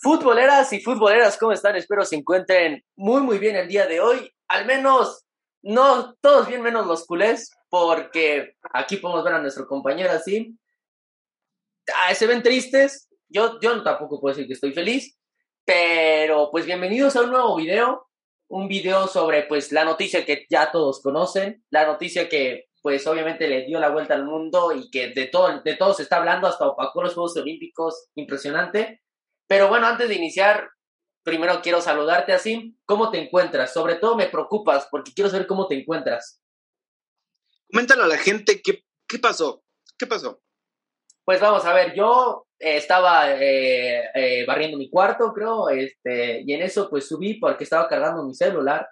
Futboleras y futboleras, ¿cómo están? Espero se encuentren muy, muy bien el día de hoy. Al menos, no todos bien menos los culés, porque aquí podemos ver a nuestro compañero así. Ah, se ven tristes. Yo, yo tampoco puedo decir que estoy feliz. Pero pues bienvenidos a un nuevo video. Un video sobre pues la noticia que ya todos conocen. La noticia que pues obviamente le dio la vuelta al mundo y que de todo, de todo se está hablando, hasta opacó los Juegos Olímpicos. Impresionante pero bueno, antes de iniciar, primero quiero saludarte así. ¿Cómo te encuentras? Sobre todo me preocupas porque quiero saber cómo te encuentras. Coméntale a la gente qué, qué pasó. ¿Qué pasó? Pues vamos a ver, yo eh, estaba eh, eh, barriendo mi cuarto, creo, este, y en eso pues subí porque estaba cargando mi celular,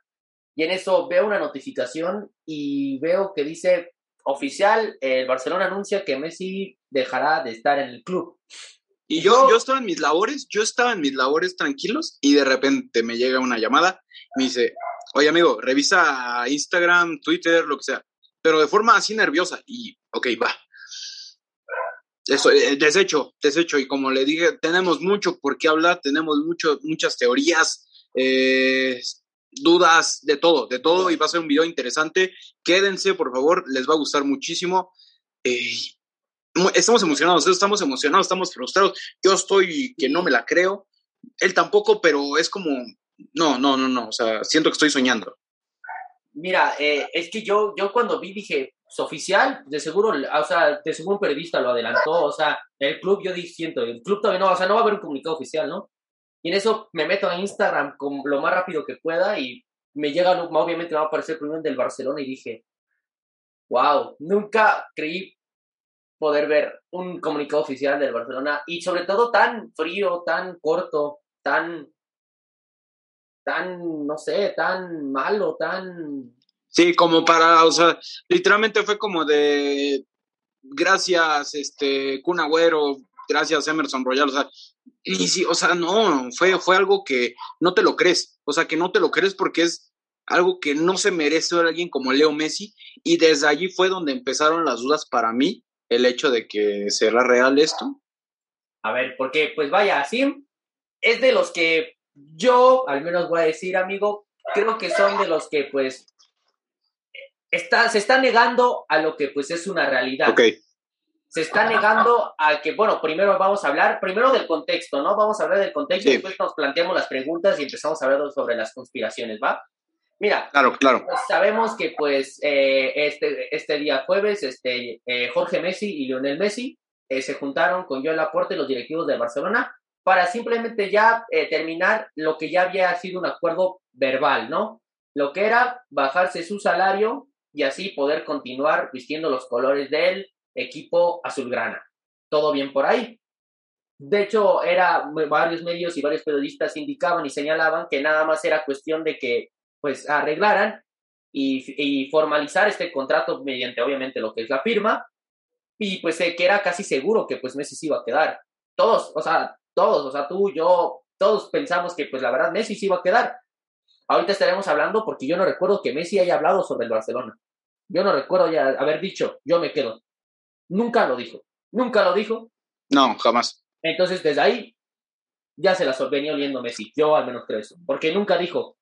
y en eso veo una notificación y veo que dice oficial, el Barcelona anuncia que Messi dejará de estar en el club. Y yo, yo estaba en mis labores, yo estaba en mis labores tranquilos y de repente me llega una llamada, me dice, oye amigo, revisa Instagram, Twitter, lo que sea, pero de forma así nerviosa y, ok, va. Eso, eh, desecho, desecho. Y como le dije, tenemos mucho por qué hablar, tenemos mucho, muchas teorías, eh, dudas, de todo, de todo, y va a ser un video interesante. Quédense, por favor, les va a gustar muchísimo. Eh, estamos emocionados, estamos emocionados, estamos frustrados. Yo estoy que no me la creo. Él tampoco, pero es como, no, no, no, no, o sea, siento que estoy soñando. Mira, eh, es que yo, yo cuando vi dije, es oficial, de seguro, o sea, de seguro un periodista lo adelantó, o sea, el club yo dije, siento, el club todavía no, o sea, no va a haber un comunicado oficial, ¿no? Y en eso me meto a Instagram con lo más rápido que pueda y me llega, obviamente me va a aparecer primero del Barcelona y dije, wow, nunca creí poder ver un comunicado oficial del Barcelona y sobre todo tan frío, tan corto, tan, tan, no sé, tan malo, tan... Sí, como para, o sea, literalmente fue como de, gracias, este, Kun gracias Emerson Royal, o sea, y sí, o sea, no, fue, fue algo que no te lo crees, o sea, que no te lo crees porque es algo que no se merece alguien como Leo Messi, y desde allí fue donde empezaron las dudas para mí el hecho de que será real esto? A ver, porque pues vaya, así es de los que yo, al menos voy a decir, amigo, creo que son de los que pues está, se está negando a lo que pues es una realidad. Ok. Se está negando a que, bueno, primero vamos a hablar, primero del contexto, ¿no? Vamos a hablar del contexto y después nos planteamos las preguntas y empezamos a hablar sobre las conspiraciones, ¿va? Mira, claro, claro. Pues, sabemos que pues eh, este, este día jueves este, eh, Jorge Messi y Lionel Messi eh, se juntaron con Joel Laporte, los directivos de Barcelona, para simplemente ya terminar lo que ya había sido un acuerdo verbal, ¿no? Lo que era bajarse su salario y así poder continuar vistiendo los colores del equipo azulgrana. Todo bien por ahí. De hecho, era varios medios y varios periodistas indicaban y señalaban que nada más era cuestión de que pues arreglaran y, formalizar este contrato mediante obviamente lo que es la firma y pues que era casi seguro que pues Messi se iba a quedar. Todos, o sea, todos, o sea, tú, yo, todos pensamos que pues la verdad Messi se iba a quedar. Ahorita estaremos hablando porque yo no recuerdo que Messi haya hablado sobre el Barcelona. Yo no recuerdo ya haber dicho, yo me quedo. Nunca lo dijo. Nunca lo dijo. No, jamás. Entonces, desde ahí ya se la venía oliendo Messi. Yo al menos creo eso. Porque nunca dijo,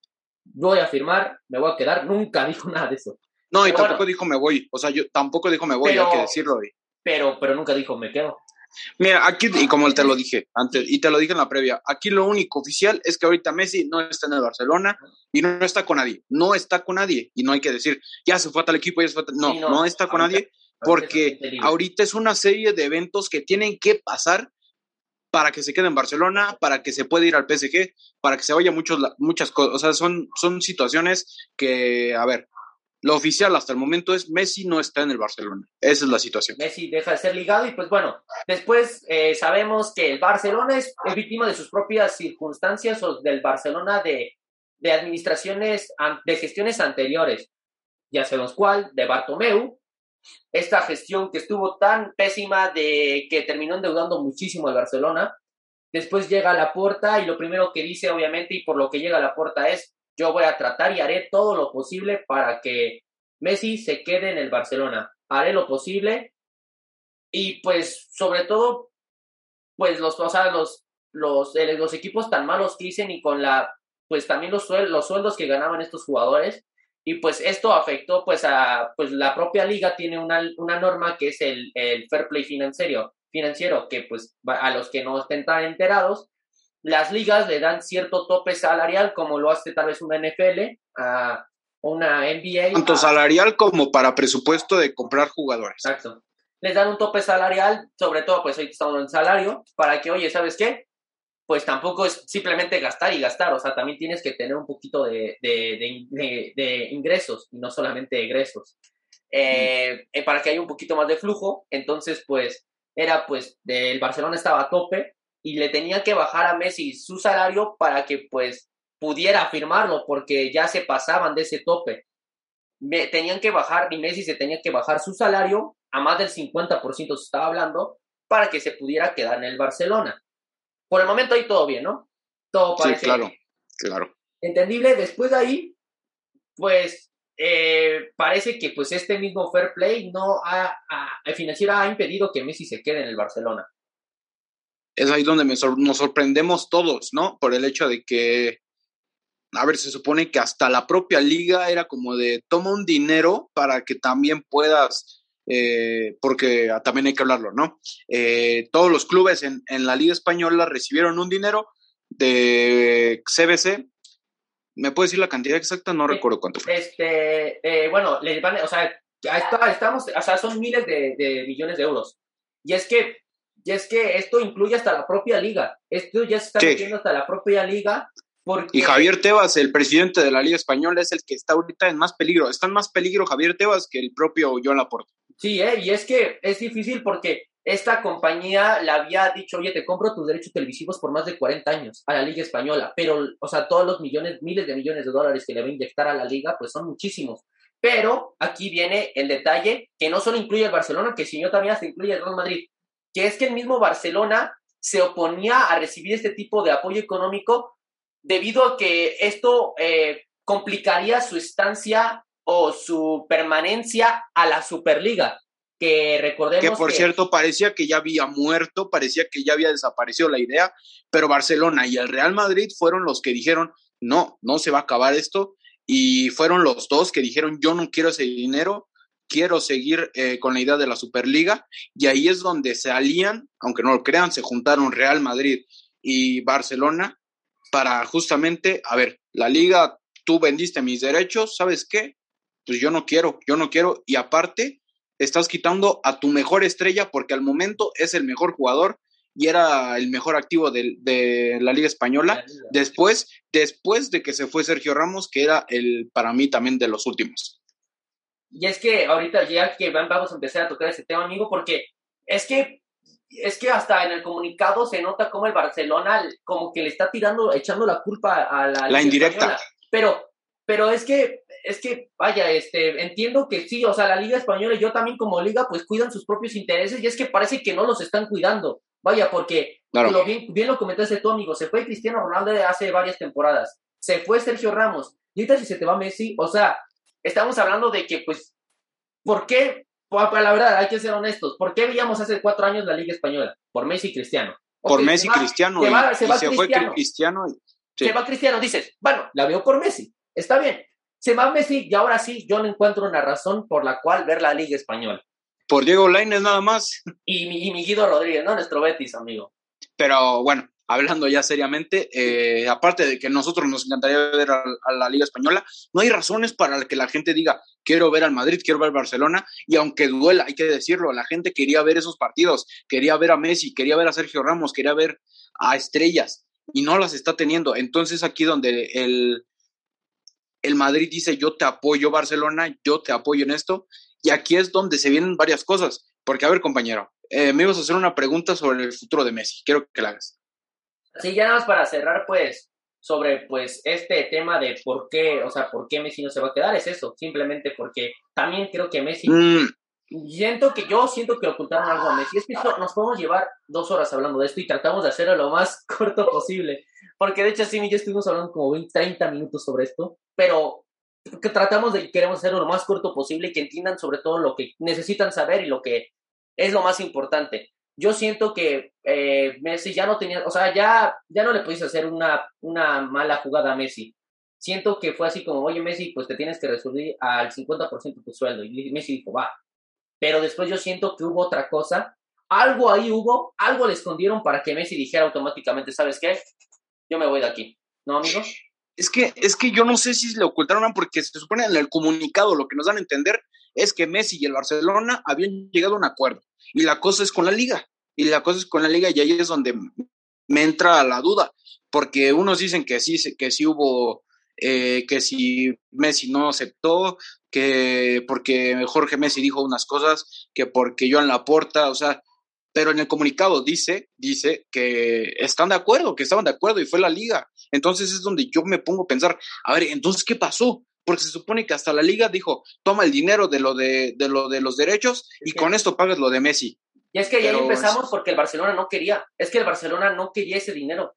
voy a firmar, me voy a quedar, nunca dijo nada de eso. No, y tampoco dijo me voy, o sea, yo tampoco dijo me voy, hay que decirlo. Pero, pero nunca dijo me quedo. Mira, aquí, y como te lo dije antes, y te lo dije en la previa, aquí lo único oficial es que ahorita Messi no está en el Barcelona y no está con nadie, no está con nadie, y no hay que decir, ya se fue a tal equipo, ya se fue No, no, está con nadie, porque ahorita es una serie de eventos que tienen que pasar para que se quede en Barcelona, para que se pueda ir al PSG, para que se vaya muchos, muchas cosas. O sea, son, son situaciones que, a ver, lo oficial hasta el momento es Messi no está en el Barcelona. Esa es la situación. Messi deja de ser ligado y pues bueno, después eh, sabemos que el Barcelona es, víctima de sus propias circunstancias o del Barcelona de, de administraciones, de gestiones anteriores. Ya sabemos cuál, de Bartomeu, esta gestión que estuvo tan pésima de que terminó endeudando muchísimo al Barcelona. Después llega a la puerta y lo primero que dice, obviamente, y por lo que llega a la puerta es, yo voy a tratar y haré todo lo posible para que Messi se quede en el Barcelona. Haré lo posible y pues sobre todo, pues los, o los, los, eh, los equipos tan malos que dicen y con la, pues también los, los sueldos que ganaban estos jugadores. Y pues esto afectó pues a, pues la propia liga tiene una, una norma que es el, el fair play financiero, financiero, que pues a los que no estén tan enterados, las ligas le dan cierto tope salarial, como lo hace tal vez una NFL, a una NBA. Tanto salarial como para presupuesto de comprar jugadores. Exacto. Les dan un tope salarial, sobre todo pues hoy estamos en salario, para que, oye, ¿sabes qué? Pues tampoco es simplemente gastar y gastar, o sea, también tienes que tener un poquito de, de, ingresos y no solamente egresos. Eh, eh, para que haya un poquito más de flujo, entonces pues era pues el Barcelona estaba a tope y le tenía que bajar a Messi su salario para que pues pudiera firmarlo porque ya se pasaban de ese tope. Me, tenían que bajar, y Messi se tenía que bajar su salario a más del 50% se estaba hablando para que se pudiera quedar en el Barcelona. Por el momento ahí todo bien, ¿no? Todo parece sí, claro, claro. entendible. Después de ahí, pues eh, parece que pues este mismo fair play no ha, el financiero ha impedido que Messi se quede en el Barcelona. Es ahí donde nos sorprendemos todos, ¿no? Por el hecho de que, a ver, se supone que hasta la propia liga era como de toma un dinero para que también puedas, eh, porque también hay que hablarlo, ¿no? Eh, todos los clubes en, en la liga española recibieron un dinero de CBC ¿Me puede decir la cantidad exacta? No recuerdo cuánto fue. Este, eh, bueno, les van, o sea, estamos, o sea, son miles de, de, millones de euros. Y es que, y es que esto incluye hasta la propia liga. Esto ya se está metiendo hasta la propia liga. Porque... Y Javier Tebas, el presidente de la Liga Española, es el que está ahorita en más peligro. Está en más peligro Javier Tebas que el propio Joan Laporte. Sí, eh, y es que es difícil porque esta compañía le había dicho, oye, te compro tus derechos televisivos por más de 40 años a la Liga Española, pero, o sea, todos los millones, miles de millones de dólares que le va a inyectar a la Liga, pues son muchísimos. Pero aquí viene el detalle que no solo incluye el Barcelona, que si yo también hasta incluye el Real Madrid, que es que el mismo Barcelona se oponía a recibir este tipo de apoyo económico debido a que esto eh, complicaría su estancia o su permanencia a la Superliga que recordemos que por cierto parecía que ya había muerto, parecía que ya había desaparecido la idea, pero Barcelona y el Real Madrid fueron los que dijeron, no, no se va a acabar esto, y fueron los dos que dijeron, yo no quiero ese dinero, quiero seguir eh, con la idea de la Superliga, y ahí es donde se alían, aunque no lo crean, se juntaron Real Madrid y Barcelona para justamente, a ver, la liga, tú vendiste mis derechos, ¿sabes qué? Pues yo no quiero, yo no quiero, y aparte, estás quitando a tu mejor estrella porque al momento es el mejor jugador y era el mejor activo de, la Liga Española. Después, después de que se fue Sergio Ramos, que era el para mí también de los últimos. Y es que ahorita ya que vamos a empezar a tocar ese tema, amigo, porque es que es que hasta en el comunicado se nota como el Barcelona como que le está tirando, echando la culpa a la, la indirecta. Pero, pero es que es que, vaya, este, entiendo que sí, o sea, la Liga Española y yo también como liga, pues cuidan sus propios intereses y es que parece que no los están cuidando. Vaya, porque lo bien, bien lo comentaste tú, amigo, se fue Cristiano Ronaldo hace varias temporadas, se fue Sergio Ramos, y ahorita si se te va Messi, o sea, estamos hablando de que, pues, ¿por qué? Pues, la verdad, hay que ser honestos, ¿por qué veíamos hace cuatro años la Liga Española? Por Messi y Cristiano. por Messi y Cristiano. Se, va, se, fue Cristiano. Se va Cristiano, dices, bueno, la veo por Messi, está bien, se va Messi y ahora sí, yo no encuentro una razón por la cual ver la Liga Española. Por Diego Lainez nada más. Y mi, y Guido Rodríguez, ¿no? Nuestro Betis, amigo. Pero bueno, hablando ya seriamente, eh, aparte de que nosotros nos encantaría ver a, la Liga Española, no hay razones para que la gente diga, quiero ver al Madrid, quiero ver al Barcelona, y aunque duela, hay que decirlo, la gente quería ver esos partidos, quería ver a Messi, quería ver a Sergio Ramos, quería ver a estrellas, y no las está teniendo. Entonces aquí donde el, el Madrid dice yo te apoyo Barcelona, yo te apoyo en esto, y aquí es donde se vienen varias cosas, porque a ver compañero, eh, me ibas a hacer una pregunta sobre el futuro de Messi, quiero que la hagas. Sí, ya nada más para cerrar pues sobre pues este tema de por qué, o sea, por qué Messi no se va a quedar, es eso, simplemente porque también creo que Messi... Mm. Siento que yo siento que ocultaron algo a Messi. Es que nos podemos llevar dos horas hablando de esto y tratamos de hacerlo lo más corto posible. Porque de hecho, sí, y yo estuvimos hablando como 20, 30 minutos sobre esto, pero tratamos de queremos hacerlo lo más corto posible y que entiendan sobre todo lo que necesitan saber y lo que es lo más importante. yo siento que eh, Messi ya no tenía, o sea, ya, ya no le pudiste hacer una, una mala jugada a Messi. Siento que fue así como, oye Messi, pues te tienes que resolver al 50% de tu sueldo. Y Messi dijo, va. Pero después yo siento que hubo otra cosa, algo ahí hubo, algo le escondieron para que Messi dijera automáticamente, ¿sabes qué? Yo me voy de aquí. ¿No, amigo? Es que, es que yo no sé si le ocultaron porque se supone en el comunicado lo que nos dan a entender es que Messi y el Barcelona habían llegado a un acuerdo. Y la cosa es con la liga. Y la cosa es con la liga y ahí es donde me entra la duda. Porque unos dicen que sí, que sí hubo, eh, que si Messi no aceptó, que porque Jorge Messi dijo unas cosas, que porque yo en la porta, o sea, pero en el comunicado dice, dice que están de acuerdo, que estaban de acuerdo y fue la liga. Entonces es donde yo me pongo a pensar, a ver, entonces, ¿qué pasó? Porque se supone que hasta la liga dijo, toma el dinero de lo de, de lo de los derechos y con esto pagas lo de Messi. Y es que ya empezamos porque el Barcelona no quería, es que el Barcelona no quería ese dinero.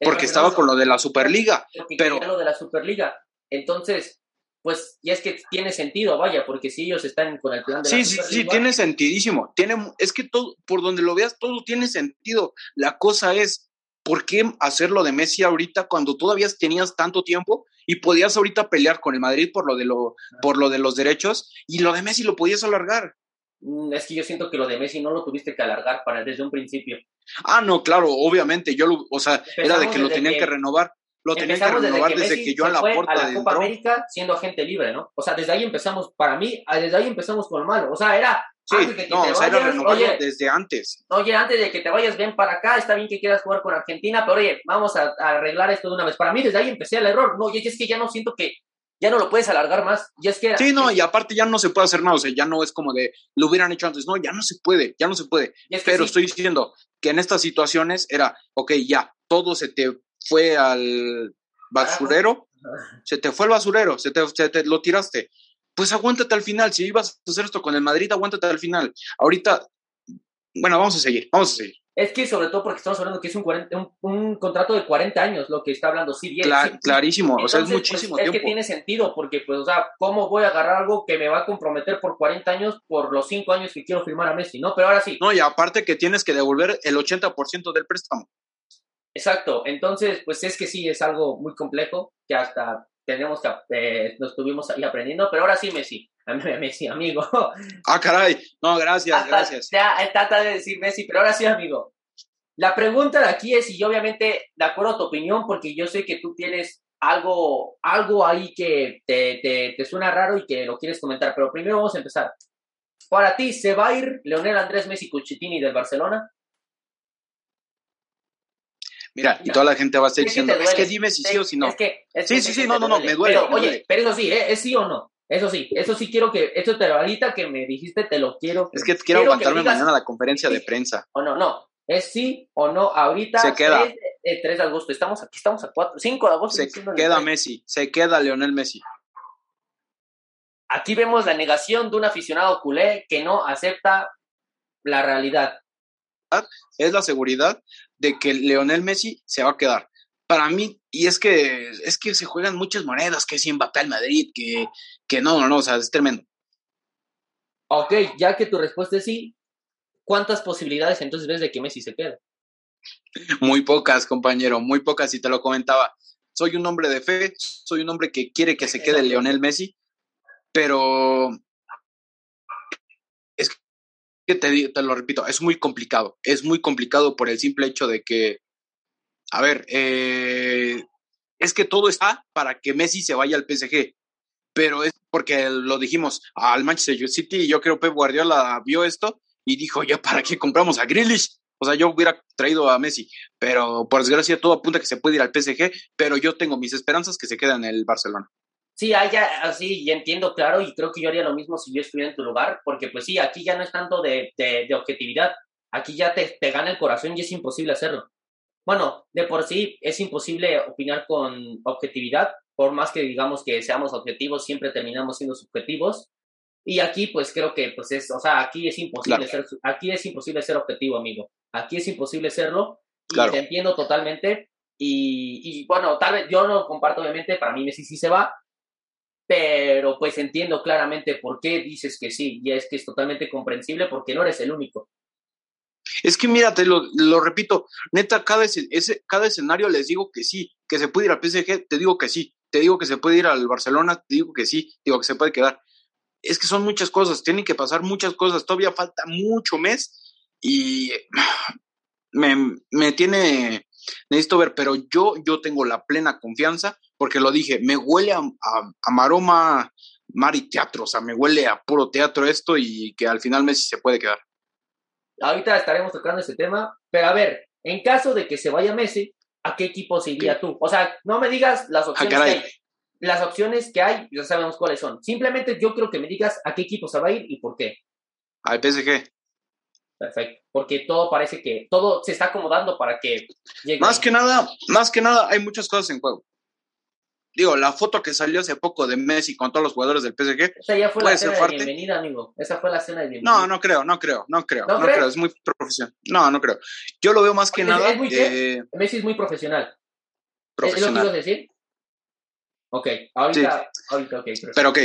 porque estaba con lo de la Superliga. Pero lo de la Superliga. Entonces, pues, y es que tiene sentido, vaya, porque si ellos están con el plan de sí, la Sí, sí, sí, tiene sentidísimo. Tiene, es que todo, por donde lo veas, todo tiene sentido. La cosa es, ¿por qué hacerlo de Messi ahorita cuando todavía tenías tanto tiempo y podías ahorita pelear con el Madrid por lo de, lo, por lo de los derechos y lo de Messi lo podías alargar? Mm, es que yo siento que lo de Messi no lo tuviste que alargar para desde un principio. Ah, no, claro, obviamente, yo lo, o sea, era de que lo tenían que renovar lo tenían que renovar desde que, yo a la puerta a la Copa América siendo agente libre, ¿no? O sea, desde ahí empezamos, para mí, ah, desde ahí empezamos con lo malo. O sea, era Sí, no, o sea, era renovarlo desde antes. Oye, antes de que te vayas, ven para acá, está bien que quieras jugar con Argentina, pero oye, vamos a, arreglar esto de una vez. Para mí, desde ahí empecé el error. No, y es que ya no siento que ya no lo puedes alargar más. Y es que, sí, no, y aparte ya no se puede hacer nada, o sea, ya no es como de lo hubieran hecho antes, no, ya no se puede, ya no se puede. pero estoy diciendo que en estas situaciones era, ok, ya, todo se te fue al basurero, se te fue el basurero, se te, te, lo tiraste. Pues aguántate al final, si ibas a hacer esto con el Madrid, aguántate al final. Ahorita, bueno, vamos a seguir, vamos a seguir. Es que sobre todo porque estamos hablando que es un, un, contrato de 40 años lo que está hablando, sí, bien. Clarísimo, o sea, es muchísimo pues, tiempo. Es que tiene sentido, porque, pues, o sea, ¿cómo voy a agarrar algo que me va a comprometer por 40 años por los 5 años que quiero firmar a Messi, no? Pero ahora sí. No, y aparte que tienes que devolver el 80% del préstamo. Exacto, entonces, pues es que sí, es algo muy complejo que hasta tenemos que, eh, nos estuvimos ahí aprendiendo, pero ahora sí, Messi, Messi, amigo. Ah, caray, no, gracias, gracias. Ya, trata de decir Messi, pero ahora sí, amigo. La pregunta de aquí es, y obviamente, de acuerdo a tu opinión, porque yo sé que tú tienes algo, algo ahí que te, te, te suena raro y que lo quieres comentar, pero primero vamos a empezar. Para ti, ¿se va a ir Leonel Andrés Messi Cuchitini del Barcelona? Mira, y toda la gente va a estar diciendo, es que dime si sí o si no. sí, sí, sí, no, no, no, me duele. Pero, oye, pero eso sí, ¿eh? ¿es sí o no? Eso sí, eso sí quiero que, eso te ahorita que me dijiste, te lo quiero. es que quiero, aguantarme mañana a la conferencia de prensa. O no, no, es sí o no, ahorita. Se queda. 3, de agosto, estamos aquí, estamos a 4, 5 de agosto. Se queda Messi, se queda Leonel Messi. Aquí vemos la negación de un aficionado culé que no acepta la realidad. Es la seguridad de que Leonel Messi se va a quedar. Para mí, y es que es que se juegan muchas monedas, que si Mbappé al Madrid, que, que no, no, no, o sea, es tremendo. Ok, ya que tu respuesta es sí, ¿cuántas posibilidades entonces ves de que Messi se quede? Muy pocas, compañero, muy pocas, y te lo comentaba. Soy un hombre de fe, soy un hombre que quiere que se quede Leonel Messi, pero que te, te lo repito, es muy complicado. Es muy complicado por el simple hecho de que, a ver, eh, es que todo está para que Messi se vaya al PSG. Pero es porque lo dijimos al Manchester City yo creo que Pep Guardiola vio esto y dijo, ya, ¿para qué compramos a Grealish? O sea, yo hubiera traído a Messi, pero por desgracia todo apunta que se puede ir al PSG, pero yo tengo mis esperanzas que se queda en el Barcelona. Sí, ya, así, ya entiendo, claro, y creo que yo haría lo mismo si yo estuviera en tu lugar, porque pues sí, aquí ya no es tanto de, de, objetividad, aquí ya te, te, gana el corazón y es imposible hacerlo. Bueno, de por sí es imposible opinar con objetividad, por más que digamos que seamos objetivos, siempre terminamos siendo subjetivos. Y aquí, pues creo que, pues es, o sea, aquí es imposible ser, aquí es imposible ser objetivo, amigo. Aquí es imposible serlo. Y te entiendo totalmente. Y, y, bueno, tal vez yo no comparto, obviamente, para mí Messi sí se va, pero pues entiendo claramente por qué dices que sí, y es que es totalmente comprensible porque no eres el único. Es que mírate, lo, lo repito, neta, cada, ese, cada escenario les digo que sí, que se puede ir al PSG, te digo que sí, te digo que se puede ir al Barcelona, te digo que sí, digo que se puede quedar. Es que son muchas cosas, tienen que pasar muchas cosas, todavía falta mucho mes y me, me tiene, necesito ver, pero yo, yo tengo la plena confianza, porque lo dije, me huele a, a, maroma, mar y teatro, o sea, me huele a puro teatro esto y que al final Messi se puede quedar. Ahorita estaremos tocando ese tema, pero a ver, en caso de que se vaya Messi, ¿a qué equipo se iría tú? O sea, no me digas las ah, opciones que hay. Las opciones que hay, ya sabemos cuáles son. Simplemente yo creo que me digas a qué equipo se va a ir y por qué. Al PSG. Perfecto, porque todo parece que todo se está acomodando para que llegue. Más que nada, más que nada hay muchas cosas en juego digo, la foto que salió hace poco de Messi con todos los jugadores del PSG. O sea, ya fue la cena de bienvenida, amigo. Esa fue la cena de bienvenida. No, no creo, no creo, no creo, no, creo, es muy profesional. No, no creo. Yo lo veo más que nada. Eh, Messi es muy profesional. Profesional. ¿Es lo que ibas a decir? Ok, ahorita, ahorita, ok. Pero ok,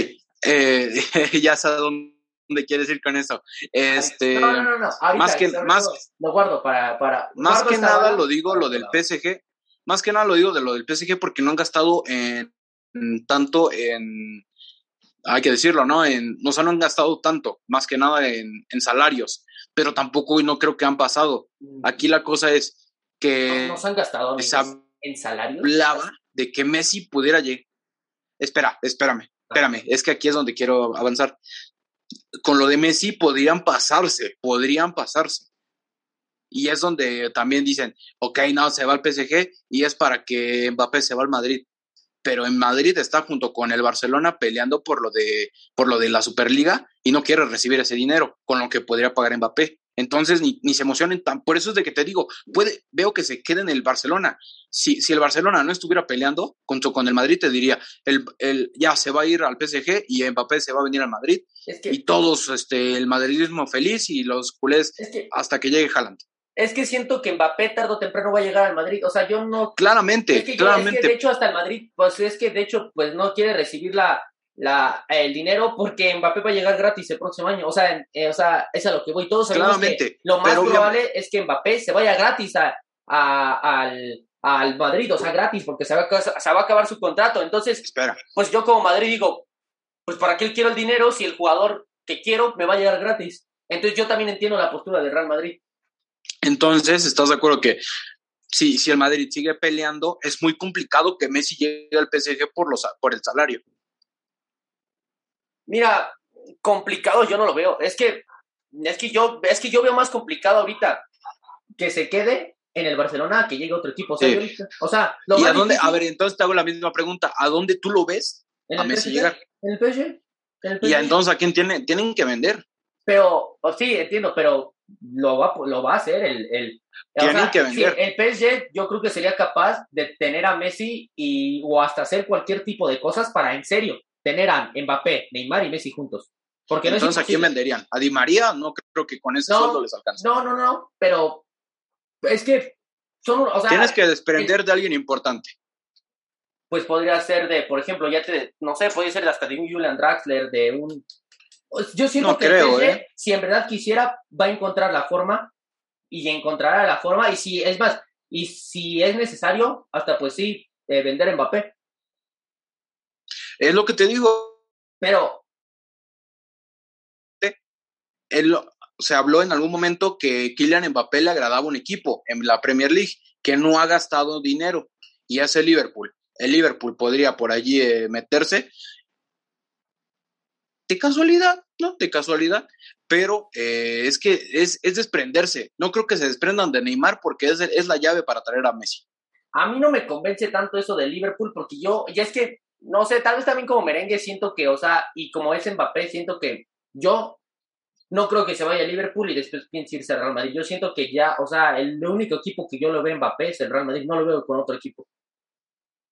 eh, ya sabes dónde quieres ir con eso. Este, no, no, no, Ahorita, más que, más, lo guardo para, para más que nada lo digo, lo del PSG, más que nada lo digo de lo del PSG porque no han gastado en, tanto en, hay que decirlo, ¿no? En, no, se han gastado tanto, más que nada en, salarios, pero tampoco no creo que han pasado. Mm. Aquí la cosa es que... No, se han gastado en salarios. Hablaba de que Messi pudiera llegar. Espera, espérame, ah. espérame, es que aquí es donde quiero avanzar. Con lo de Messi podrían pasarse, podrían pasarse. Y es donde también dicen, ok, no, se va al PSG y es para que Mbappé se va al Madrid. Pero en Madrid está junto con el Barcelona peleando por lo de, por lo de la Superliga y no quiere recibir ese dinero con lo que podría pagar Mbappé. Entonces ni, ni se emocionen tan. Por eso es de que te digo, puede, veo que se quede en el Barcelona. Si, si el Barcelona no estuviera peleando junto con el Madrid, te diría, el, el, ya se va a ir al PSG y Mbappé se va a venir al Madrid. y todos, este, el madridismo feliz y los culés hasta que llegue Haaland es que siento que Mbappé tarde o temprano va a llegar al Madrid. O sea, yo no. Claramente, claramente. de hecho, hasta el Madrid, pues es que de hecho, pues no quiere recibir la, la, el dinero porque Mbappé va a llegar gratis el próximo año. O sea, eh, o sea es a lo que voy. Todos sabemos que lo más probable es que Mbappé se vaya gratis a, al, al Madrid, o sea, gratis, porque se va, se va a acabar su contrato. Entonces, Espera. pues yo como Madrid digo, pues ¿para qué quiero el dinero si el jugador que quiero me va a llegar gratis? Entonces yo también entiendo la postura del Real Madrid. Entonces, ¿estás de acuerdo que si, si el Madrid sigue peleando, es muy complicado que Messi llegue al PSG por, los, por el salario? Mira, complicado yo no lo veo. Es que, es que yo, es que yo veo más complicado ahorita que se quede en el Barcelona que llegue otro equipo. O sea, ¿Y a dónde? A ver, entonces te hago la misma pregunta. ¿A dónde tú lo ves a Messi llegar? En el PSG. Y entonces a quién tiene, tienen que vender. Pero, sí, entiendo, pero lo va, lo va a hacer. El, el, que vender. el PSG yo creo que sería capaz de tener a Messi y, o hasta hacer cualquier tipo de cosas para en serio tener a Mbappé, Neymar y Messi juntos. Porque Entonces, ¿a quién venderían? ¿A Di María? No creo que con ese sueldo les alcance. No, no, no, pero es que son, o sea, Tienes que desprender de alguien importante. Pues podría ser de, por ejemplo, ya te, no sé, puede ser hasta de un Julian Draxler, de un pues, yo siento que ¿eh? si en verdad quisiera, va a encontrar la forma y encontrará la forma. Y si es más, y si es necesario, hasta pues sí, eh, vender Mbappé. Es lo que te digo. Pero. Él, se habló en algún momento que Kylian Mbappé le agradaba un equipo en la Premier League que no ha gastado dinero y es el Liverpool. El Liverpool podría por allí eh, meterse de casualidad, ¿no? De casualidad. Pero eh, es que es, es, desprenderse. No creo que se desprendan de Neymar porque es, es la llave para traer a Messi. A mí no me convence tanto eso de Liverpool porque yo, ya es que, no sé, tal vez también como merengue siento que, o sea, y como es Mbappé, siento que yo no creo que se vaya a Liverpool y después piense irse al Real Madrid. Yo siento que ya, o sea, el único equipo que yo lo veo Mbappé es el Real Madrid, no lo veo con otro equipo.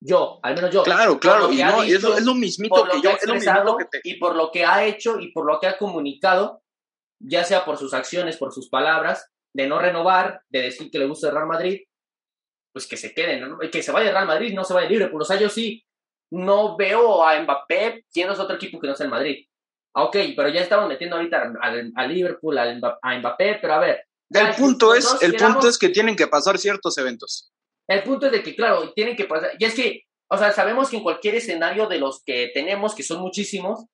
Yo, al menos yo. Claro, claro, y no, es, lo, es, lo, mismito que, yo, es lo mismito que Y por lo que ha hecho y por lo que ha comunicado, ya sea por sus acciones, por sus palabras, de no renovar, de decir que le gusta el Real Madrid, pues que se queden, ¿no? que se vaya el Real Madrid, no se vaya libre. Liverpool. O sea, yo sí no veo a Mbappé siendo otro equipo que no sea el Madrid. Ah, ok, pero ya estamos metiendo ahorita al, Liverpool, a Mbappé, pero a ver, El punto es, el punto es que tienen que pasar ciertos eventos. El punto es de que, claro, tienen que pasar. Y es que, o sea, sabemos que en cualquier escenario de los que tenemos, que son muchísimos,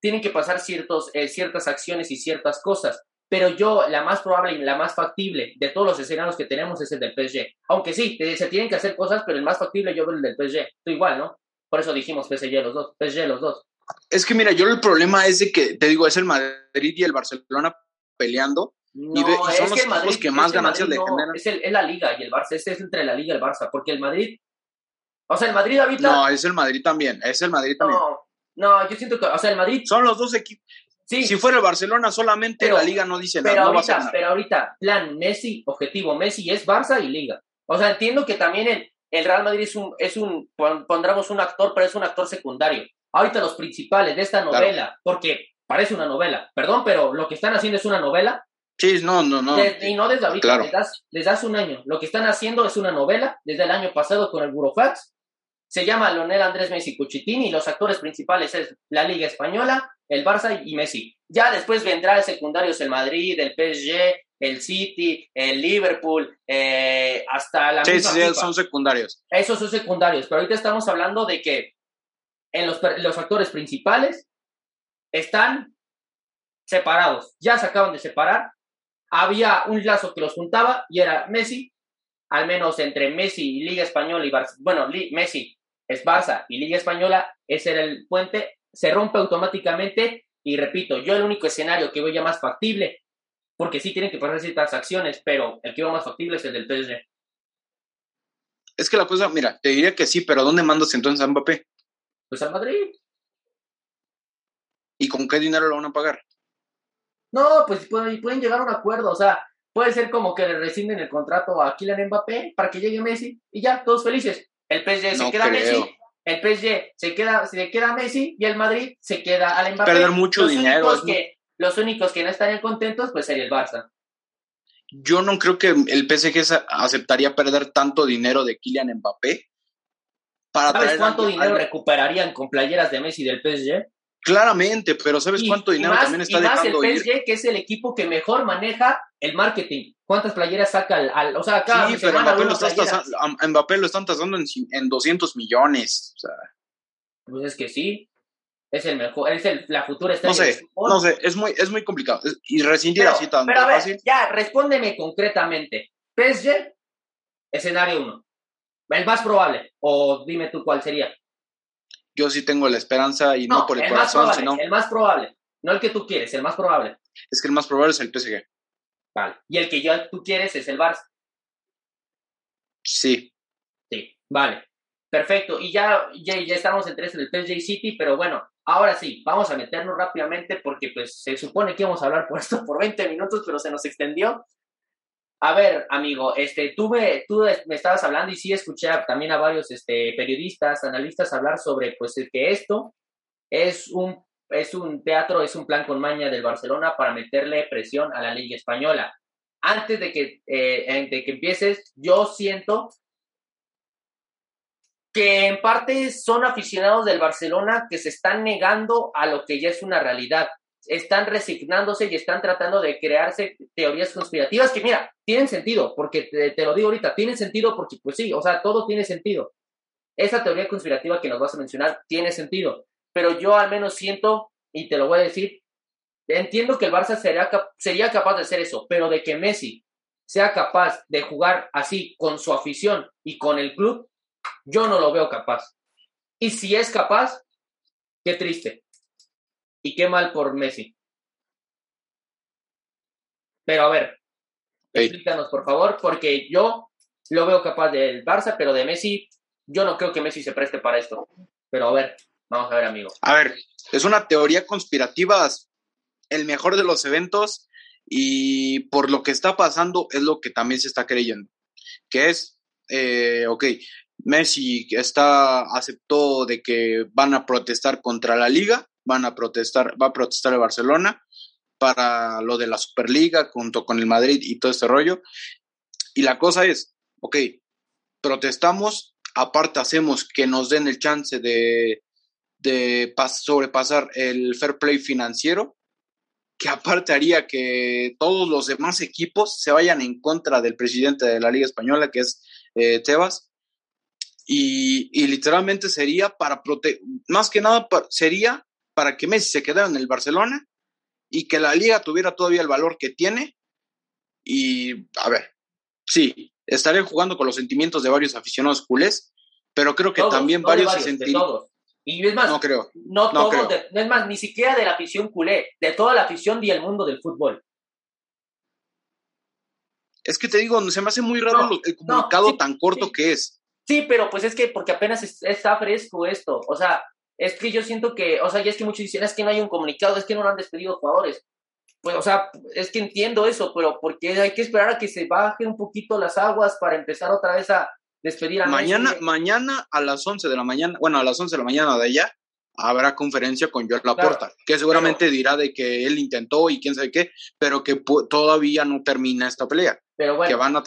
tienen que pasar ciertos, eh, ciertas acciones y ciertas cosas. Pero yo, la más probable y la más factible de todos los escenarios que tenemos es el del PSG. Aunque sí, se tienen que hacer cosas, pero el más factible yo veo el del PSG. Tú igual, ¿no? Por eso dijimos PSG los dos, PSG los dos. Es que mira, yo el problema es de que, te digo, es el Madrid y el Barcelona peleando. y, son los equipos que más ganancias le generan. Es, el, la Liga y el Barça, este es entre la Liga y el Barça, porque el Madrid. O sea, el Madrid ahorita. No, es el Madrid también, es el Madrid también. No, no, yo siento que, o sea, el Madrid. Son los dos equipos. Sí. Si fuera el Barcelona solamente, la Liga no dice pero nada. Ahorita, Pero ahorita, plan Messi, objetivo Messi es Barça y Liga. O sea, entiendo que también el, el Real Madrid es un, es un, pondremos un actor, pero es un actor secundario. Ahorita los principales de esta novela, porque parece una novela, perdón, pero lo que están haciendo es una novela. Sí, no, no, no. y no desde ahorita, desde, hace un año. Lo que están haciendo es una novela desde el año pasado con el Burofax. Se llama Leonel Andrés Messi Cuchitini y los actores principales es la Liga Española, el Barça y Messi. Ya después vendrá el secundarios el Madrid, el PSG, el City, el Liverpool, eh, hasta la sí, sí, son secundarios. Esos son secundarios, pero ahorita estamos hablando de que en los, los actores principales están separados, ya se acaban de separar, había un lazo que los juntaba y era Messi, al menos entre Messi y Liga Española y Barça, bueno, Messi es Barça y Liga Española, ese era el puente, se rompe automáticamente y repito, yo el único escenario que veo ya más factible porque sí tienen que pasar ciertas acciones, pero el que va más factible es el del PSG. Es que la cosa, mira, te diría que sí, pero ¿dónde mandas entonces a Mbappé? Pues al Madrid. ¿Y con qué dinero lo van a pagar? No, pues pueden, pueden llegar a un acuerdo, o sea, puede ser como que le rescinden el contrato a Kylian Mbappé para que llegue Messi y ya, todos felices. El PSG se queda Messi, el PSG se queda, se queda Messi y el Madrid se queda al Mbappé. Perder mucho dinero. Los únicos que no estarían contentos, pues sería el Barça. Yo no creo que el PSG aceptaría perder tanto dinero de Kylian Mbappé. Para ¿Sabes cuánto dinero recuperarían con playeras de Messi del PSG? Claramente, pero ¿sabes cuánto dinero también está y más el PSG, que es el equipo que mejor maneja el marketing. ¿Cuántas playeras saca al, o sea, cada Sí, pero Mbappé lo, Mbappé lo, están tasando en, en 200 millones. O sea. Pues es que sí es el mejor, es el, la futura estrella. No sé, no sé, es muy, es muy complicado. Y rescindir así tan pero a ver, Ya, respóndeme concretamente. PSG, escenario 1. El más probable. O dime tú cuál sería. Yo sí tengo la esperanza y no, por el, corazón, sino. El más probable. No el que tú quieres, el más probable. Es que el más probable es el PSG. Vale. Y el que yo, tú quieres es el Barça. Sí. Sí, vale. Perfecto. Y ya, ya, ya estamos en tres en el PSG City, pero bueno, Ahora sí, vamos a meternos rápidamente porque pues se supone que íbamos a hablar por esto por 20 minutos, pero se nos extendió. A ver, amigo, este, tú me, tú me estabas hablando y sí escuché también a varios este, periodistas, analistas hablar sobre pues que esto es un, es un teatro, es un plan con maña del Barcelona para meterle presión a la Liga Española. Antes de que, eh, de que empieces, yo siento que en parte son aficionados del Barcelona que se están negando a lo que ya es una realidad. Están resignándose y están tratando de crearse teorías conspirativas que, mira, tienen sentido, porque te, lo digo ahorita, tienen sentido porque, pues sí, o sea, todo tiene sentido. Esa teoría conspirativa que nos vas a mencionar tiene sentido, pero yo al menos siento, y te lo voy a decir, entiendo que el Barça sería, sería capaz de hacer eso, pero de que Messi sea capaz de jugar así con su afición y con el club, yo no lo veo capaz. Y si es capaz, qué triste. Y qué mal por Messi. Pero a ver, explícanos por favor, porque yo lo veo capaz del Barça, pero de Messi, yo no creo que Messi se preste para esto. Pero a ver, vamos a ver, amigo. A ver, es una teoría conspirativa, el mejor de los eventos, y por lo que está pasando es lo que también se está creyendo, que es, eh, ok, Messi está, aceptó de que van a protestar contra la liga, van a protestar, va a protestar el Barcelona para lo de la Superliga junto con el Madrid y todo este rollo. Y la cosa es, ok, protestamos, aparte hacemos que nos den el chance de, de sobrepasar el fair play financiero que aparte haría que todos los demás equipos se vayan en contra del presidente de la Liga Española, que es eh, Tebas. Y, y, literalmente sería para proteger, más que nada sería para que Messi se quedara en el Barcelona y que la liga tuviera todavía el valor que tiene. Y, a ver, sí, estaré jugando con los sentimientos de varios aficionados culés, pero creo que también varios, se. Y es más, no creo. No, no todos, es más, ni siquiera de la afición culé, de toda la afición y el mundo del fútbol. Es que te digo, se me hace muy raro el comunicado tan corto que es. Sí, pero pues es que porque apenas está fresco esto. O sea, es que yo siento que, o sea, ya es que muchos dicen, es que no hay un comunicado, es que no lo han despedido jugadores. Pues, o sea, es que entiendo eso, pero porque hay que esperar a que se bajen un poquito las aguas para empezar otra vez a, despedir a mañana, Mañana a las 11 de la mañana, bueno, a las 11 de la mañana de allá, habrá conferencia con Joel Laporta, que seguramente dirá de que él intentó y quién sabe qué, pero que todavía no termina esta pelea. Pero bueno, que van a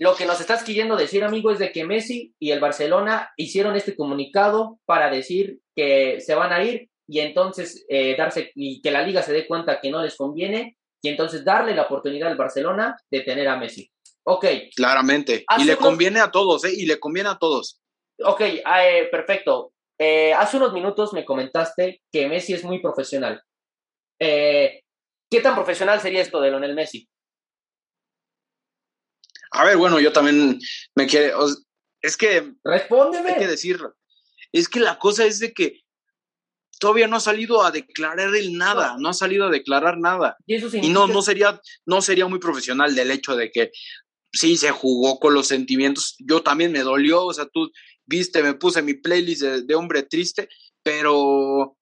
lo que nos estás queriendo decir, amigo, es de que Messi y el Barcelona hicieron este comunicado para decir que se van a ir y entonces eh, darse y que la liga se dé cuenta que no les conviene y entonces darle la oportunidad al Barcelona de tener a Messi. Ok. Claramente. y le conviene a todos, ¿eh? Y le conviene a todos. Ok, eh, perfecto. Eh, hace unos minutos me comentaste que Messi es muy profesional. Eh, ¿Qué tan profesional sería esto de Lionel Messi? A ver, bueno, yo también me quiero. Es que. Respóndeme. Hay que decirlo. Es que la cosa es de que todavía no ha salido a declarar él nada, no, ha salido a declarar nada. Y, eso y no, no, sería, no sería muy profesional del hecho de que sí se jugó con los sentimientos. Yo también me dolió, o sea, tú viste, me puse mi playlist de, hombre triste, pero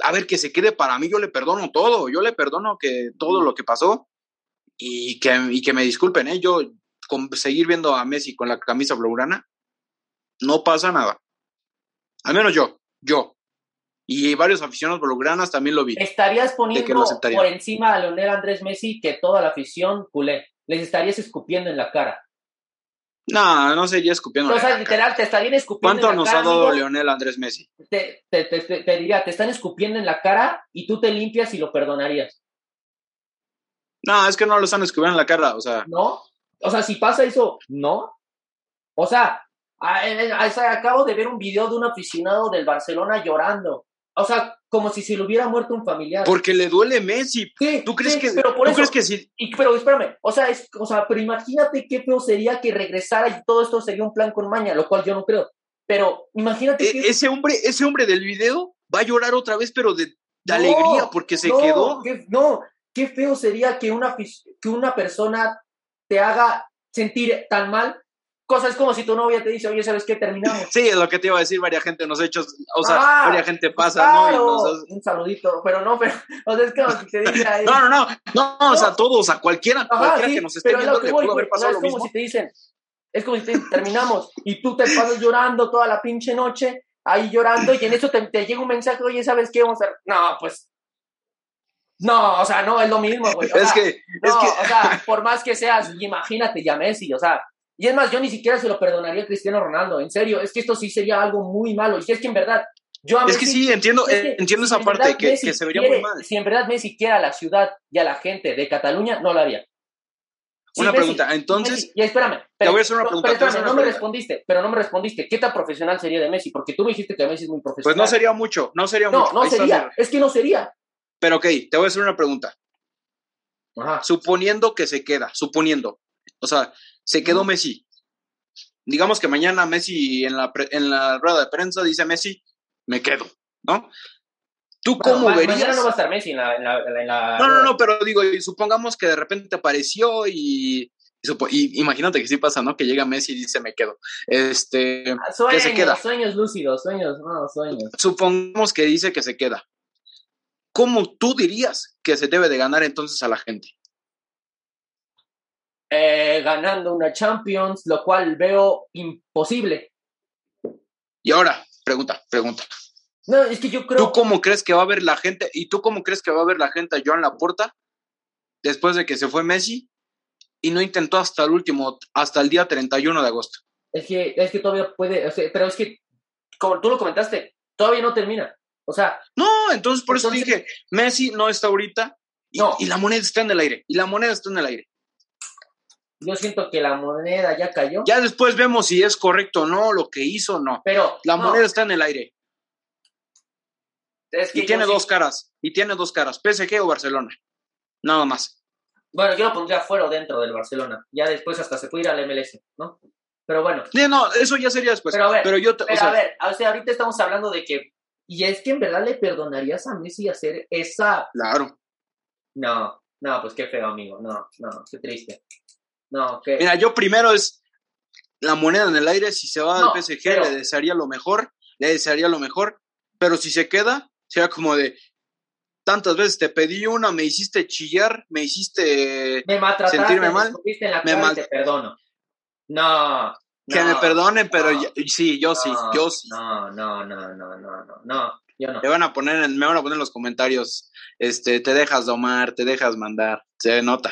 a ver, que se quede para mí, yo le perdono todo, yo le perdono que todo lo que pasó y que, y que me disculpen, ¿eh? yo con seguir viendo a Messi con la camisa blaugrana, no pasa nada. Al menos yo, yo. Y varios aficionados blaugranas también lo vi. ¿Estarías poniendo por encima a Leonel Andrés Messi que toda la afición culé? les estarías escupiendo en la cara. No, no sería escupiendo. O sea, literal, te estarían escupiendo ¿Cuánto nos ha dado Leonel Andrés Messi? Te, te, diría, te están escupiendo en la cara y tú te limpias y lo perdonarías. No, es que no lo están escupiendo en la cara, o sea. No, o sea, si pasa eso, no. O sea, acabo de ver un video de un aficionado del Barcelona llorando. O sea, como si se le hubiera muerto un familiar. Porque le duele Messi. ¿Tú crees que pero por ¿tú crees que sí? Y, pero espérame, o sea, es, o sea, pero imagínate qué feo sería que regresara y todo esto sería un plan con maña, lo cual yo no creo. Pero imagínate e, ese hombre, ese hombre del video va a llorar otra vez, pero de, alegría porque se quedó. no, qué feo sería que una que una persona te haga sentir tan mal cosas como si tu novia te dice, oye, ¿sabes qué? Terminamos. Sí, es lo que te iba a decir, varias gente nos ha hecho, o sea, ah, varias gente pasa, ¿no? Un saludito, pero no, pero, o sea, es como que te diga... no, no, no, no, o sea, todos, a cualquiera, cualquiera que nos esté viendo le pudo haber pasado es como si te dicen, es como si te dicen, terminamos, y tú te pasas llorando toda la pinche noche, ahí llorando, y en eso te, llega un mensaje, oye, ¿sabes qué? Vamos a no, pues... No, o sea, no, es lo mismo, güey. es que, no, es que... o sea, por más que seas, imagínate ya Messi, o sea, y es más, yo ni siquiera se lo perdonaría a Cristiano Ronaldo, en serio, es que esto sí sería algo muy malo. Y es que en verdad, yo a Messi, Es que sí, entiendo, entiendo esa parte, que, se vería muy mal. Si en verdad Messi quiere a la ciudad y a la gente de Cataluña, no lo haría. una pregunta, entonces. y espérame. te voy a hacer una pregunta. Pero espérame, no me respondiste, pero no me respondiste. ¿Qué tan profesional sería de Messi? Porque tú me dijiste que Messi es muy profesional. Pues no sería mucho, no sería no, mucho. No, no sería, es que no sería. Pero ok, te voy a hacer una pregunta. Ajá. Suponiendo que se queda, suponiendo. O sea, se quedó Messi digamos que mañana Messi en la, en la rueda de prensa dice Messi, me quedo, ¿no? ¿Tú cómo verías? Mañana no va a estar Messi en la, en la, No, no, no, pero digo, supongamos que de repente apareció y, y, imagínate que sí pasa, ¿no? Que llega Messi y dice me quedo. Este, sueños, que se queda. Sueños lúcidos, sueños, no, sueños. Supongamos que dice que se queda. ¿Cómo tú dirías que se debe de ganar entonces a la gente? Eh, ganando una Champions, lo cual veo imposible. Y ahora, pregunta, pregunta. No, es que yo creo. ¿Tú cómo crees que va a ver la gente? ¿Y tú cómo crees que va a ver la gente a Joan Laporta después de que se fue Messi y no intentó hasta el último, hasta el día 31 de agosto? Es que, es que todavía puede, pero es que, como tú lo comentaste, todavía no termina. O sea. No, no, entonces por eso dije, Messi no está ahorita y, No. y la moneda está en el aire. Y la moneda está en el aire. Yo siento que la moneda ya cayó. Ya después vemos si es correcto o no, lo que hizo o no. pero La no, moneda está en el aire. es que Y tiene sí- dos caras. Y tiene dos caras. PSG o Barcelona. Nada más. Bueno, yo lo pondría fuera o dentro del Barcelona. Ya después hasta se puede ir al MLS, ¿no? Pero bueno. Sí, no, eso ya sería después. Pero a ver, Pero yo, te- o Pero sea, a ver, o sea, ahorita estamos hablando de que. Y es que en verdad le perdonarías a Messi hacer esa. claro. No, no, pues qué feo, amigo. No, no, qué triste. No, qué. Mira, yo primero es la moneda en el aire. Si se va No, al PSG, pero- le desearía lo mejor. Le desearía lo mejor. Pero si se queda, sería como de. Tantas veces te pedí una, me hiciste chillar, me hiciste me maltrataste, sentirme me mal, me mal- te perdono. No. Que me perdonen, pero ya- sí, yo sí, yo sí. No, no, no, no, no, no, no, yo no. Me van a poner, en- me van a poner en los comentarios, este, te dejas domar, te dejas mandar, se nota.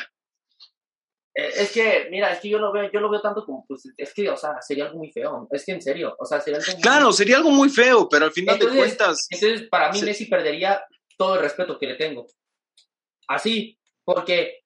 Eh, Es que, mira, es que yo lo veo, yo lo veo tanto como, pues, es que, o sea, sería algo muy feo. Es que en serio, o sea, sería algo muy- Claro, sería algo muy feo, pero al final de Entonces, cuentas, Entonces, para mí. Messi perdería todo el respeto que le tengo. Así, porque,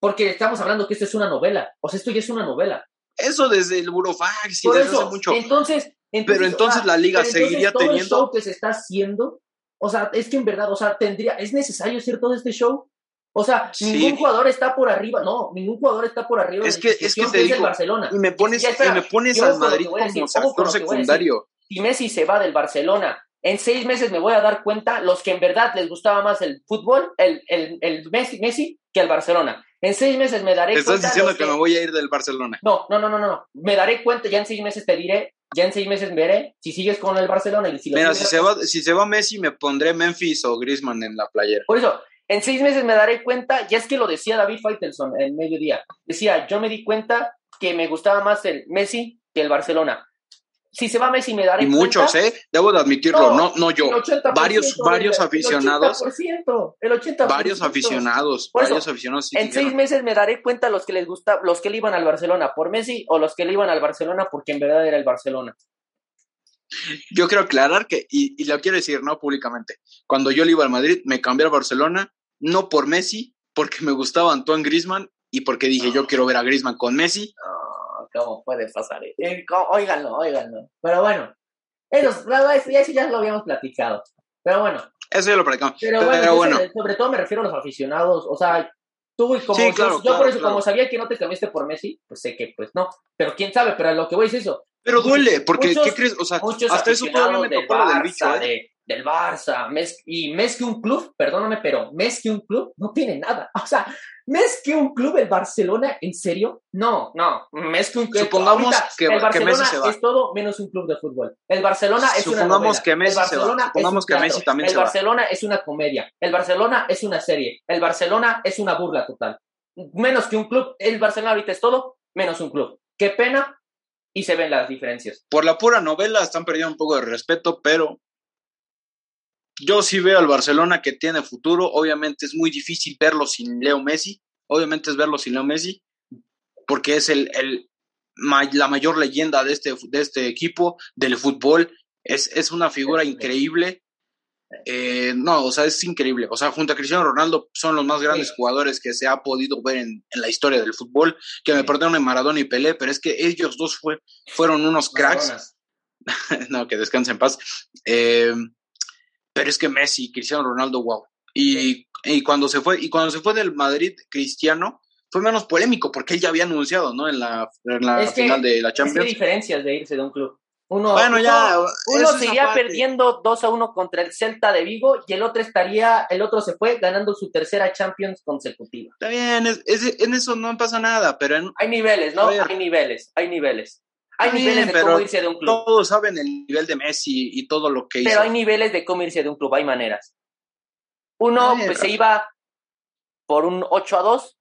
porque estamos hablando que esto es una novela. O sea, esto ya es una novela. Eso desde el Burofax y Por desde eso, hace mucho. entonces, Pero entonces la liga entonces seguiría todo teniendo- el show que se está haciendo, o sea, es que en verdad, o sea, tendría, ¿es necesario hacer todo este show? O sea, Sí. ningún jugador está por arriba, no, ningún jugador está por arriba Es que- es que te digo, Barcelona. Y me pones, espera, y me pones al Madrid como decir, ojo con actor lo que voy a decir. secundario. si Messi se va del Barcelona, en seis meses me voy a dar cuenta los que en verdad les gustaba más el fútbol, el, el, el Messi, Messi que el Barcelona. En seis meses me daré Te estás cuenta. diciendo los que me voy a ir del Barcelona. No, no, no, no, no. Me daré cuenta, ya en seis meses te diré, ya en seis meses veré si sigues con el Barcelona y si lo Mira, si se va, si se va Messi, me pondré Memphis o Griezmann en la playera. Por eso, en seis meses me daré cuenta, ya es que lo decía David Faitelson en mediodía. Decía, yo me di cuenta que me gustaba más el Messi que el Barcelona. Si se va Messi me daré Y cuenta. muchos, ¿eh? Debo de admitirlo, no, no yo. El 80%, Varios- varios el aficionados. 80%, el 80%. Varios aficionados, eso, varios aficionados. sí En dijeron, seis meses me daré cuenta los que les gusta, los que le iban al Barcelona por Messi o los que le iban al Barcelona porque en verdad era el Barcelona. Yo quiero aclarar que, y, y lo quiero decir, ¿no? Públicamente. Cuando yo le iba al Madrid, me cambié al Barcelona, no por Messi, porque me gustaba Antoine Griezmann y porque dije, No. yo quiero ver a Griezmann con Messi. ¿Cómo puede pasar? Eh. Óiganlo, óiganlo. Pero bueno, eso, la verdad, eso ya, lo habíamos platicado. Pero bueno, Eso ya lo practicamos. pero, Pero, bueno, sobre todo me refiero a los aficionados. O sea, tú y como Sí, yo- claro, yo, claro, por eso, claro. como sabía que no te cambiaste por Messi, pues sé que pues no. Pero quién sabe, pero lo que voy es eso. pero duele, porque, muchos- ¿qué crees? O sea, muchos hasta eso todavía me tocó lo del bicho, Barça, ¿eh? de- del Barça, mes- y mes que un club, perdóname, pero mes que un club no tiene nada. O sea, mes que un club, el Barcelona, ¿en serio? No, no, mes que un club. Supongamos que- el que Barcelona Messi se va. es todo menos un club de fútbol. El Barcelona es una Supongamos novela. que Messi el se va. Supongamos es un que. Messi también el se va. Barcelona es una comedia. El Barcelona es una serie. El Barcelona es una burla total. Menos que un club. El Barcelona ahorita es todo menos un club. Qué pena. Y se ven las diferencias. Por la pura novela están perdiendo un poco de respeto, pero yo sí veo al Barcelona que tiene futuro. Obviamente es muy difícil verlo sin Leo Messi. Obviamente es verlo sin Leo Messi, porque es el, el la mayor leyenda de este, de este equipo, del fútbol. Es, es una figura increíble. Eh, no, o sea, es increíble. O sea, junto a Cristiano Ronaldo son los más grandes Sí. jugadores que se ha podido ver en, en la historia del fútbol. Que me Sí. perdonen Maradona y Pelé, pero es que ellos dos fue, fueron unos cracks. No, que descanse en paz. Eh, pero es que Messi, Cristiano Ronaldo, wow. Y, y cuando se fue, y cuando se fue del Madrid, Cristiano, fue menos polémico, porque él ya había anunciado, ¿no? En la, en la Es que- final de la Es que Champions. diferencias de irse de un club. Uno, Bueno, uno- ya. uno eso es se iría aparte. perdiendo 2 a 1 contra el Celta de Vigo y el otro estaría, el otro se fue ganando su tercera Champions consecutiva. Está bien, es- es- en eso no pasa nada, pero en- Hay niveles, ¿no? Hay niveles, hay niveles. Hay bien, niveles de cómo irse de un club. todos saben el nivel de Messi y todo lo que hizo. Pero hay niveles de cómo irse de un club, hay maneras. Uno, Ay, pues se iba por un 8 a 2,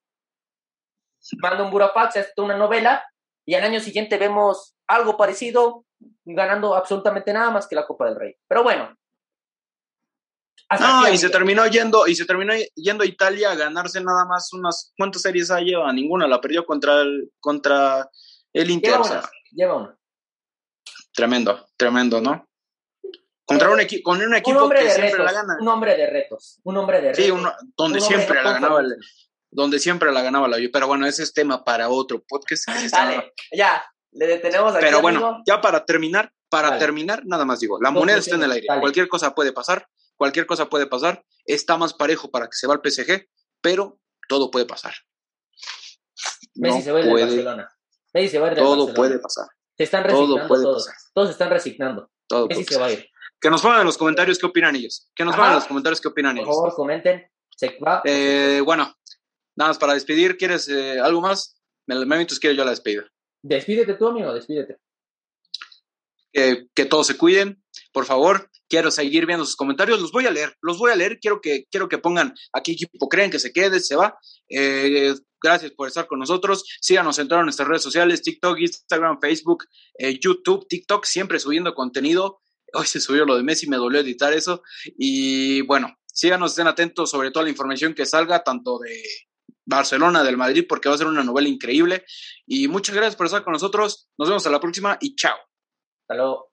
manda un burofax, hace una novela, y al año siguiente vemos algo parecido, ganando absolutamente nada más que la Copa del Rey. Pero bueno. No, y se terminó yendo, y se terminó yendo a Italia a ganarse nada más unas cuántas series ha lleva, ninguna, la perdió contra el, contra el Inter. O sea, lleva una. Tremendo, tremendo, ¿no? Contra un, equipo con un equipo que siempre la gana. Un hombre de retos. Un hombre de retos. Sí, donde siempre la ganaba. El, donde siempre la ganaba la Pero bueno, ese es tema para otro podcast. Dale, ya, le detenemos aquí. Pero bueno, ya para terminar, para terminar, nada más digo, la moneda está en el aire. Cualquier cosa puede pasar, cualquier cosa puede pasar. Está más parejo para que se va al PSG, pero todo puede pasar. Messi se va de Barcelona. Messi se va de Todo puede pasar. Se están resignando todos. Todos se están resignando. Messi se va a ir. Que nos pongan en los comentarios qué opinan ellos. Que nos pongan en los comentarios qué opinan ellos. Por favor, comenten. Se va. Eh, bueno, nada más para despedir. ¿Quieres eh, algo más? Me, me quiero yo la despedida. Despídete tú, amigo, despídete. Que, todos se cuiden, por favor. Quiero seguir viendo sus comentarios. Los voy a leer, los voy a leer. Quiero que, quiero que pongan aquí equipo creen que se quede, se va. Eh, gracias por estar con nosotros. Síganos en todas nuestras redes sociales: TikTok, Instagram, Facebook, eh, YouTube, TikTok, siempre subiendo contenido. Hoy se subió lo de Messi, me dolió editar eso. Y bueno, síganos, estén atentos sobre toda la información que salga, tanto de Barcelona, del Madrid, porque va a ser una novela increíble. Y muchas gracias por estar con nosotros. Nos vemos a la próxima y chao. Hasta luego.